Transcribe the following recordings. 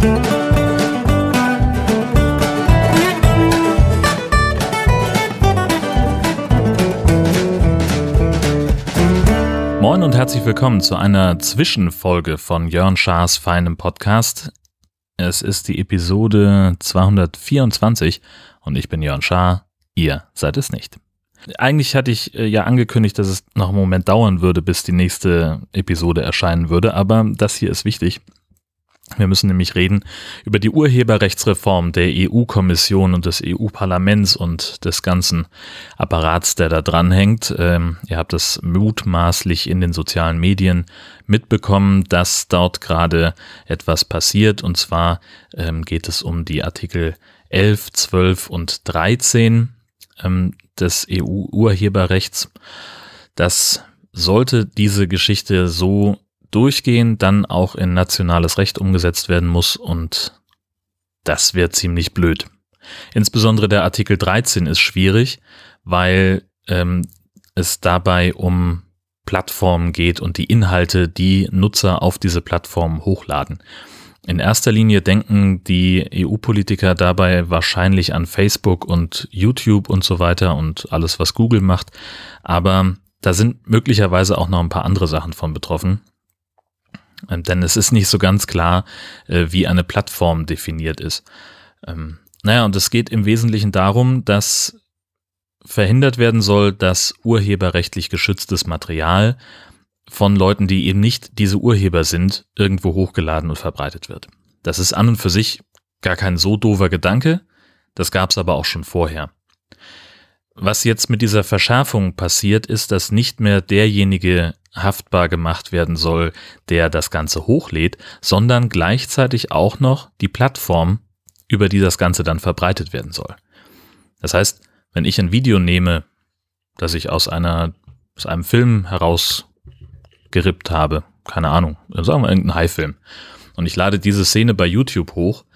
Moin und herzlich willkommen zu einer Zwischenfolge von Jörn Schaas feinem Podcast. Es ist die Episode 224 und ich bin Jörn Schaar, ihr seid es nicht. Eigentlich hatte ich äh, ja angekündigt, dass es noch einen Moment dauern würde, bis die nächste Episode erscheinen würde, aber das hier ist wichtig. Wir müssen nämlich reden über die Urheberrechtsreform der EU-Kommission und des EU-Parlaments und des ganzen Apparats, der da dranhängt. Ähm, ihr habt es mutmaßlich in den sozialen Medien mitbekommen, dass dort gerade etwas passiert. Und zwar ähm, geht es um die Artikel 11, 12 und 13 ähm, des EU-Urheberrechts. Das sollte diese Geschichte so durchgehen, dann auch in nationales Recht umgesetzt werden muss und das wäre ziemlich blöd. Insbesondere der Artikel 13 ist schwierig, weil ähm, es dabei um Plattformen geht und die Inhalte, die Nutzer auf diese Plattformen hochladen. In erster Linie denken die EU-Politiker dabei wahrscheinlich an Facebook und YouTube und so weiter und alles, was Google macht. Aber da sind möglicherweise auch noch ein paar andere Sachen von betroffen. Ähm, denn es ist nicht so ganz klar, äh, wie eine Plattform definiert ist. Ähm, naja, und es geht im Wesentlichen darum, dass verhindert werden soll, dass urheberrechtlich geschütztes Material von Leuten, die eben nicht diese Urheber sind, irgendwo hochgeladen und verbreitet wird. Das ist an und für sich gar kein so doofer Gedanke, das gab es aber auch schon vorher. Was jetzt mit dieser Verschärfung passiert, ist, dass nicht mehr derjenige haftbar gemacht werden soll, der das Ganze hochlädt, sondern gleichzeitig auch noch die Plattform, über die das Ganze dann verbreitet werden soll. Das heißt, wenn ich ein Video nehme, das ich aus einer aus einem Film herausgerippt habe, keine Ahnung, sagen wir irgendeinen High-Film, und ich lade diese Szene bei YouTube hoch,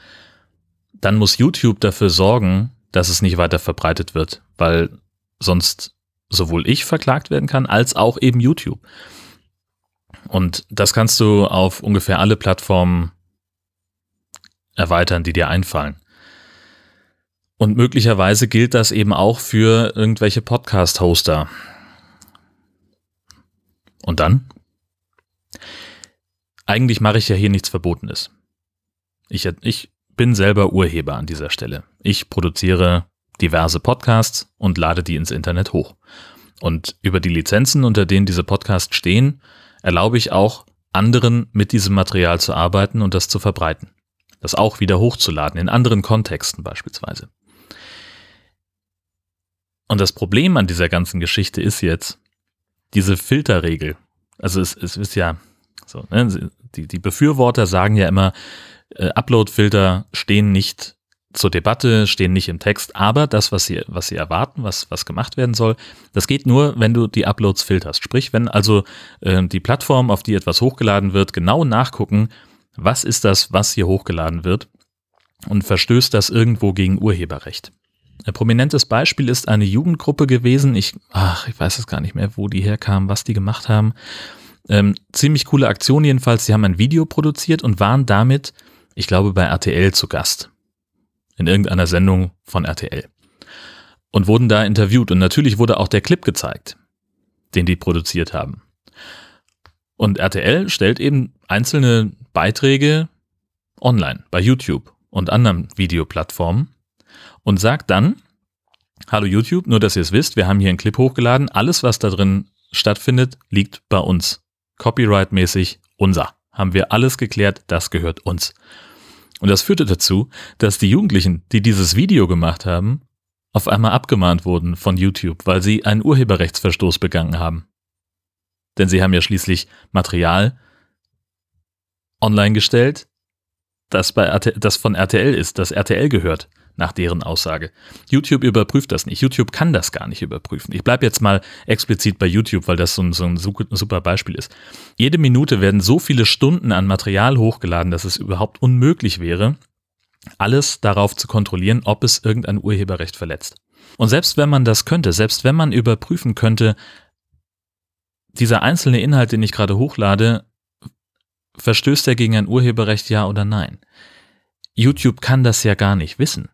dann muss YouTube dafür sorgen, dass es nicht weiter verbreitet wird, weil sonst sowohl ich verklagt werden kann, als auch eben YouTube. Und das kannst du auf ungefähr alle Plattformen erweitern, die dir einfallen. Und möglicherweise gilt das eben auch für irgendwelche Podcast-Hoster. Und dann? Eigentlich mache ich ja hier nichts Verbotenes. Ich, ich bin selber Urheber an dieser Stelle. Ich produziere diverse Podcasts und lade die ins Internet hoch. Und über die Lizenzen, unter denen diese Podcasts stehen, erlaube ich auch anderen mit diesem Material zu arbeiten und das zu verbreiten. Das auch wieder hochzuladen, in anderen Kontexten beispielsweise. Und das Problem an dieser ganzen Geschichte ist jetzt diese Filterregel. Also es, es ist ja so, ne? die, die Befürworter sagen ja immer, äh, Upload-Filter stehen nicht zur Debatte, stehen nicht im Text, aber das, was sie, was sie erwarten, was, was gemacht werden soll, das geht nur, wenn du die Uploads filterst. Sprich, wenn also äh, die Plattform, auf die etwas hochgeladen wird, genau nachgucken, was ist das, was hier hochgeladen wird und verstößt das irgendwo gegen Urheberrecht. Ein prominentes Beispiel ist eine Jugendgruppe gewesen. Ich, ach, ich weiß es gar nicht mehr, wo die herkamen, was die gemacht haben. Ähm, ziemlich coole Aktion jedenfalls. Sie haben ein Video produziert und waren damit, ich glaube, bei RTL zu Gast in irgendeiner Sendung von RTL und wurden da interviewt und natürlich wurde auch der Clip gezeigt, den die produziert haben. Und RTL stellt eben einzelne Beiträge online bei YouTube und anderen Videoplattformen und sagt dann, hallo YouTube, nur dass ihr es wisst, wir haben hier einen Clip hochgeladen, alles was da drin stattfindet, liegt bei uns. Copyright-mäßig unser. Haben wir alles geklärt, das gehört uns. Und das führte dazu, dass die Jugendlichen, die dieses Video gemacht haben, auf einmal abgemahnt wurden von YouTube, weil sie einen Urheberrechtsverstoß begangen haben. Denn sie haben ja schließlich Material online gestellt, das, bei RTL, das von RTL ist, das RTL gehört nach deren Aussage. YouTube überprüft das nicht. YouTube kann das gar nicht überprüfen. Ich bleibe jetzt mal explizit bei YouTube, weil das so ein, so ein super Beispiel ist. Jede Minute werden so viele Stunden an Material hochgeladen, dass es überhaupt unmöglich wäre, alles darauf zu kontrollieren, ob es irgendein Urheberrecht verletzt. Und selbst wenn man das könnte, selbst wenn man überprüfen könnte, dieser einzelne Inhalt, den ich gerade hochlade, verstößt er gegen ein Urheberrecht, ja oder nein? YouTube kann das ja gar nicht wissen.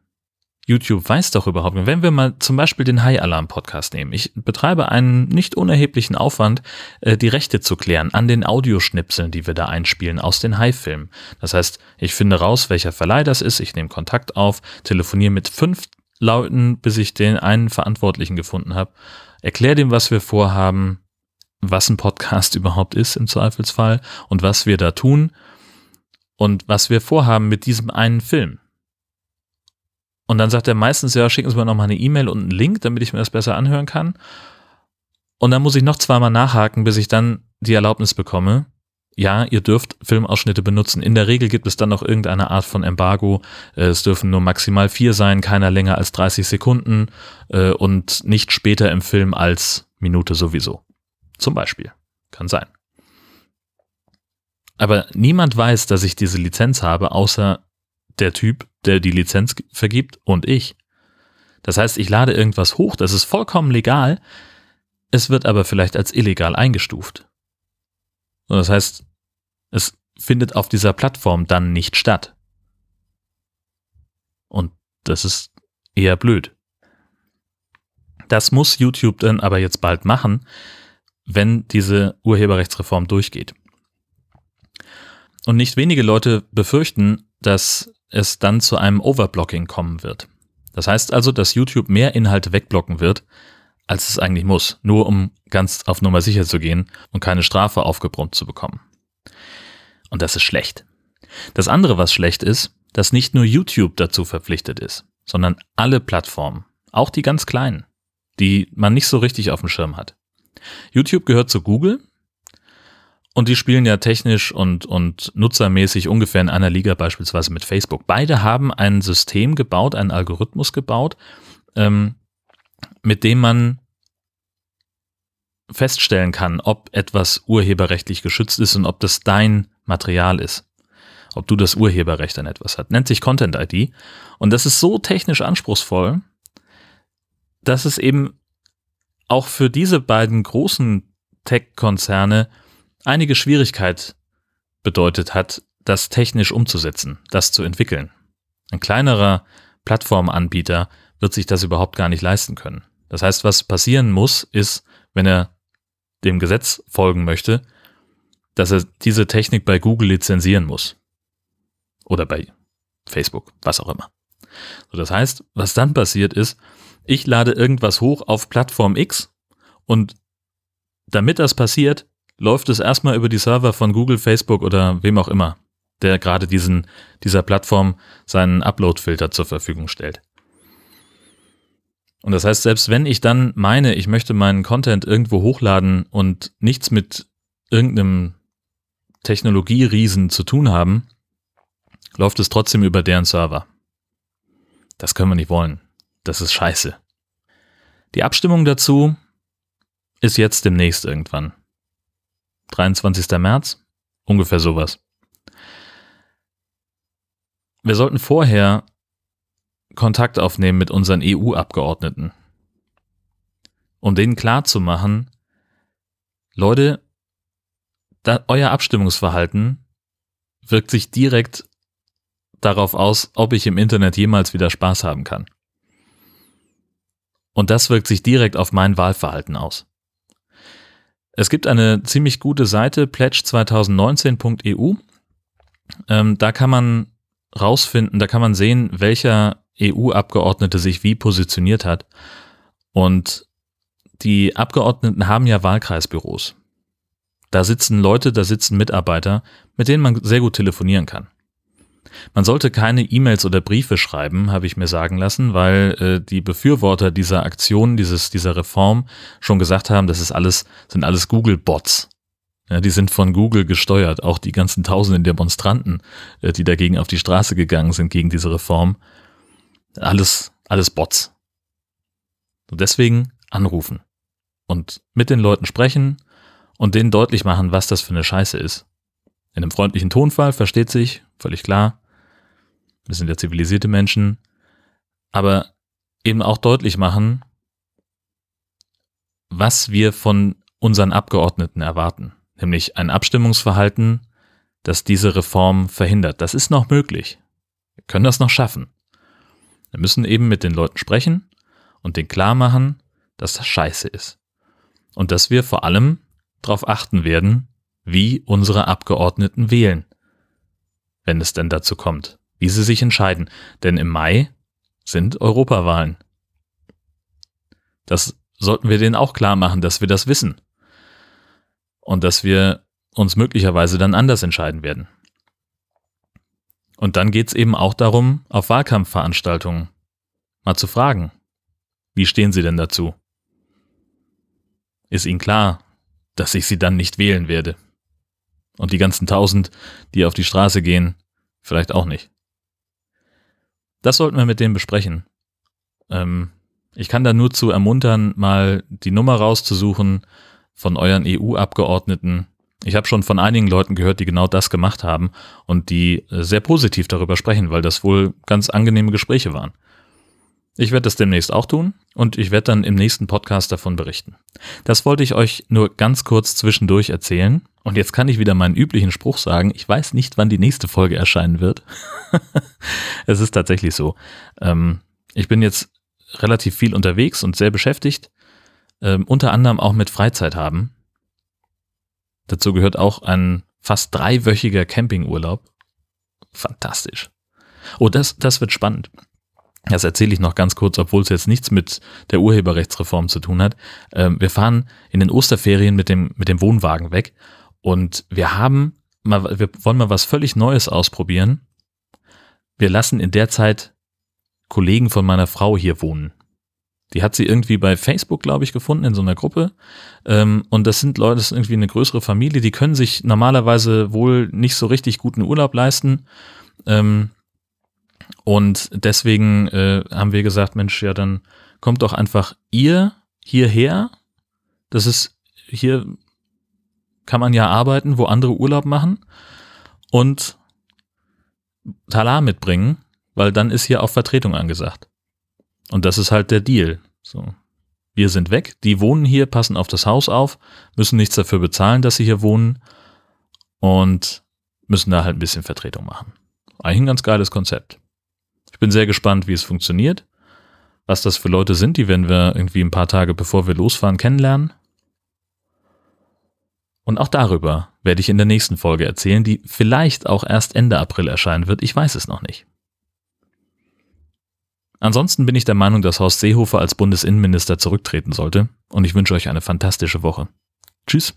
YouTube weiß doch überhaupt nicht. Wenn wir mal zum Beispiel den High Alarm Podcast nehmen. Ich betreibe einen nicht unerheblichen Aufwand, äh, die Rechte zu klären an den Audioschnipseln, die wir da einspielen aus den High-Filmen. Das heißt, ich finde raus, welcher Verleih das ist, ich nehme Kontakt auf, telefoniere mit fünf Leuten, bis ich den einen Verantwortlichen gefunden habe, erkläre dem, was wir vorhaben, was ein Podcast überhaupt ist im Zweifelsfall und was wir da tun und was wir vorhaben mit diesem einen Film. Und dann sagt er meistens, ja, schicken Sie mir nochmal eine E-Mail und einen Link, damit ich mir das besser anhören kann. Und dann muss ich noch zweimal nachhaken, bis ich dann die Erlaubnis bekomme. Ja, ihr dürft Filmausschnitte benutzen. In der Regel gibt es dann noch irgendeine Art von Embargo. Äh, es dürfen nur maximal vier sein, keiner länger als 30 Sekunden äh, und nicht später im Film als Minute sowieso. Zum Beispiel. Kann sein. Aber niemand weiß, dass ich diese Lizenz habe, außer der Typ, der die Lizenz vergibt und ich. Das heißt, ich lade irgendwas hoch, das ist vollkommen legal, es wird aber vielleicht als illegal eingestuft. Und das heißt, es findet auf dieser Plattform dann nicht statt. Und das ist eher blöd. Das muss YouTube dann aber jetzt bald machen, wenn diese Urheberrechtsreform durchgeht. Und nicht wenige Leute befürchten, dass es dann zu einem Overblocking kommen wird. Das heißt also, dass YouTube mehr Inhalte wegblocken wird, als es eigentlich muss, nur um ganz auf Nummer sicher zu gehen und keine Strafe aufgebrummt zu bekommen. Und das ist schlecht. Das andere, was schlecht ist, dass nicht nur YouTube dazu verpflichtet ist, sondern alle Plattformen, auch die ganz kleinen, die man nicht so richtig auf dem Schirm hat. YouTube gehört zu Google und die spielen ja technisch und, und nutzermäßig ungefähr in einer Liga beispielsweise mit Facebook. Beide haben ein System gebaut, einen Algorithmus gebaut, ähm, mit dem man feststellen kann, ob etwas urheberrechtlich geschützt ist und ob das dein Material ist. Ob du das Urheberrecht an etwas hast. Nennt sich Content ID. Und das ist so technisch anspruchsvoll, dass es eben auch für diese beiden großen Tech-Konzerne einige Schwierigkeit bedeutet hat, das technisch umzusetzen, das zu entwickeln. Ein kleinerer Plattformanbieter wird sich das überhaupt gar nicht leisten können. Das heißt, was passieren muss, ist, wenn er dem Gesetz folgen möchte, dass er diese Technik bei Google lizenzieren muss. Oder bei Facebook, was auch immer. So, das heißt, was dann passiert ist, ich lade irgendwas hoch auf Plattform X und damit das passiert, läuft es erstmal über die Server von Google, Facebook oder wem auch immer, der gerade diesen, dieser Plattform seinen Upload-Filter zur Verfügung stellt. Und das heißt, selbst wenn ich dann meine, ich möchte meinen Content irgendwo hochladen und nichts mit irgendeinem Technologieriesen zu tun haben, läuft es trotzdem über deren Server. Das können wir nicht wollen. Das ist scheiße. Die Abstimmung dazu ist jetzt demnächst irgendwann. 23. März, ungefähr sowas. Wir sollten vorher Kontakt aufnehmen mit unseren EU-Abgeordneten, um denen klarzumachen, Leute, euer Abstimmungsverhalten wirkt sich direkt darauf aus, ob ich im Internet jemals wieder Spaß haben kann. Und das wirkt sich direkt auf mein Wahlverhalten aus. Es gibt eine ziemlich gute Seite, pledge2019.eu. Ähm, da kann man rausfinden, da kann man sehen, welcher EU-Abgeordnete sich wie positioniert hat. Und die Abgeordneten haben ja Wahlkreisbüros. Da sitzen Leute, da sitzen Mitarbeiter, mit denen man sehr gut telefonieren kann. Man sollte keine E-Mails oder Briefe schreiben, habe ich mir sagen lassen, weil äh, die Befürworter dieser Aktion, dieses, dieser Reform schon gesagt haben, das ist alles, sind alles Google-Bots. Ja, die sind von Google gesteuert. Auch die ganzen tausenden Demonstranten, äh, die dagegen auf die Straße gegangen sind gegen diese Reform. Alles, alles Bots. Und deswegen anrufen und mit den Leuten sprechen und denen deutlich machen, was das für eine Scheiße ist. In einem freundlichen Tonfall, versteht sich, völlig klar. Wir sind ja zivilisierte Menschen. Aber eben auch deutlich machen, was wir von unseren Abgeordneten erwarten. Nämlich ein Abstimmungsverhalten, das diese Reform verhindert. Das ist noch möglich. Wir können das noch schaffen. Wir müssen eben mit den Leuten sprechen und denen klar machen, dass das scheiße ist. Und dass wir vor allem darauf achten werden, wie unsere Abgeordneten wählen. Wenn es denn dazu kommt. Wie sie sich entscheiden. Denn im Mai sind Europawahlen. Das sollten wir denen auch klar machen, dass wir das wissen. Und dass wir uns möglicherweise dann anders entscheiden werden. Und dann geht's eben auch darum, auf Wahlkampfveranstaltungen mal zu fragen, wie stehen Sie denn dazu? Ist Ihnen klar, dass ich Sie dann nicht wählen werde? Und die ganzen tausend, die auf die Straße gehen, vielleicht auch nicht. Das sollten wir mit denen besprechen. Ähm, ich kann da nur zu ermuntern, mal die Nummer rauszusuchen von euren EU-Abgeordneten. Ich habe schon von einigen Leuten gehört, die genau das gemacht haben und die äh, sehr positiv darüber sprechen, weil das wohl ganz angenehme Gespräche waren. Ich werde das demnächst auch tun und ich werde dann im nächsten Podcast davon berichten. Das wollte ich euch nur ganz kurz zwischendurch erzählen. Und jetzt kann ich wieder meinen üblichen Spruch sagen. Ich weiß nicht, wann die nächste Folge erscheinen wird. es ist tatsächlich so. Ähm, ich bin jetzt relativ viel unterwegs und sehr beschäftigt. Ähm, unter anderem auch mit Freizeit haben. Dazu gehört auch ein fast dreiwöchiger Campingurlaub. Fantastisch. Oh, das, das wird spannend. Das erzähle ich noch ganz kurz, obwohl es jetzt nichts mit der Urheberrechtsreform zu tun hat. Ähm, wir fahren in den Osterferien mit dem, mit dem Wohnwagen weg und wir haben mal, wir wollen mal was völlig Neues ausprobieren. Wir lassen in der Zeit Kollegen von meiner Frau hier wohnen. Die hat sie irgendwie bei Facebook, glaube ich, gefunden in so einer Gruppe. Ähm, und das sind Leute, das ist irgendwie eine größere Familie, die können sich normalerweise wohl nicht so richtig guten Urlaub leisten. Ähm, und deswegen äh, haben wir gesagt, Mensch, ja, dann kommt doch einfach ihr hierher. Das ist hier kann man ja arbeiten, wo andere Urlaub machen und Talar mitbringen, weil dann ist hier auch Vertretung angesagt. Und das ist halt der Deal. So. Wir sind weg, die wohnen hier, passen auf das Haus auf, müssen nichts dafür bezahlen, dass sie hier wohnen und müssen da halt ein bisschen Vertretung machen. Eigentlich ein ganz geiles Konzept. Ich bin sehr gespannt, wie es funktioniert. Was das für Leute sind, die werden wir irgendwie ein paar Tage bevor wir losfahren kennenlernen. Und auch darüber werde ich in der nächsten Folge erzählen, die vielleicht auch erst Ende April erscheinen wird. Ich weiß es noch nicht. Ansonsten bin ich der Meinung, dass Horst Seehofer als Bundesinnenminister zurücktreten sollte und ich wünsche euch eine fantastische Woche. Tschüss.